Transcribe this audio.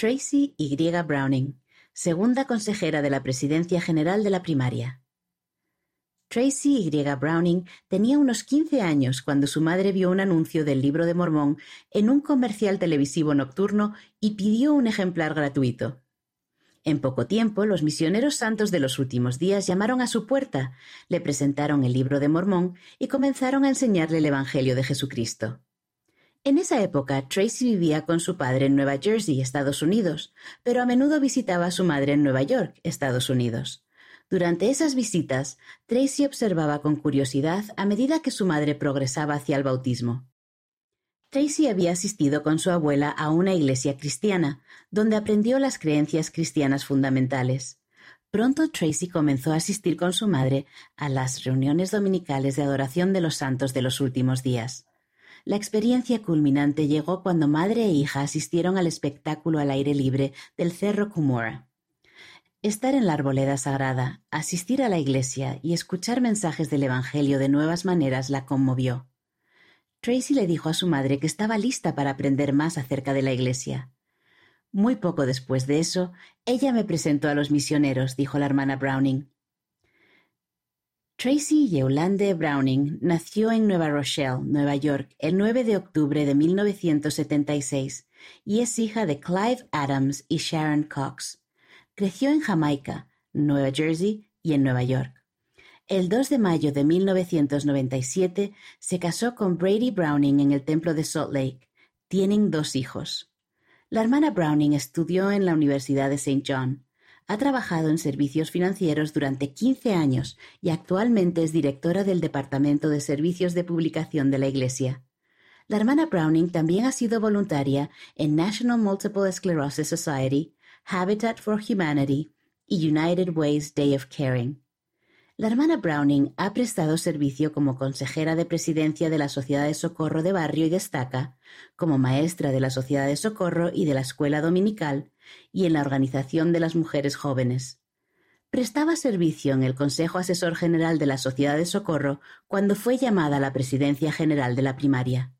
Tracy Y. Browning, segunda consejera de la Presidencia General de la Primaria. Tracy Y. Browning tenía unos 15 años cuando su madre vio un anuncio del Libro de Mormón en un comercial televisivo nocturno y pidió un ejemplar gratuito. En poco tiempo, los misioneros santos de los últimos días llamaron a su puerta, le presentaron el Libro de Mormón y comenzaron a enseñarle el Evangelio de Jesucristo. En esa época, Tracy vivía con su padre en Nueva Jersey, Estados Unidos, pero a menudo visitaba a su madre en Nueva York, Estados Unidos. Durante esas visitas, Tracy observaba con curiosidad a medida que su madre progresaba hacia el bautismo. Tracy había asistido con su abuela a una iglesia cristiana, donde aprendió las creencias cristianas fundamentales. Pronto Tracy comenzó a asistir con su madre a las reuniones dominicales de adoración de los santos de los últimos días. La experiencia culminante llegó cuando madre e hija asistieron al espectáculo al aire libre del Cerro Cumora. Estar en la arboleda sagrada, asistir a la iglesia y escuchar mensajes del Evangelio de nuevas maneras la conmovió. Tracy le dijo a su madre que estaba lista para aprender más acerca de la iglesia. Muy poco después de eso, ella me presentó a los misioneros, dijo la hermana Browning. Tracy Yeolande Browning nació en Nueva Rochelle, Nueva York, el 9 de octubre de 1976 y es hija de Clive Adams y Sharon Cox. Creció en Jamaica, Nueva Jersey y en Nueva York. El 2 de mayo de 1997 se casó con Brady Browning en el templo de Salt Lake. Tienen dos hijos. La hermana Browning estudió en la Universidad de St. John. Ha trabajado en servicios financieros durante 15 años y actualmente es directora del Departamento de Servicios de Publicación de la Iglesia. La hermana Browning también ha sido voluntaria en National Multiple Sclerosis Society, Habitat for Humanity y United Way's Day of Caring. La hermana Browning ha prestado servicio como consejera de presidencia de la Sociedad de Socorro de Barrio y Destaca, como maestra de la Sociedad de Socorro y de la Escuela Dominical, y en la Organización de las Mujeres Jóvenes. Prestaba servicio en el Consejo Asesor General de la Sociedad de Socorro cuando fue llamada a la presidencia general de la primaria.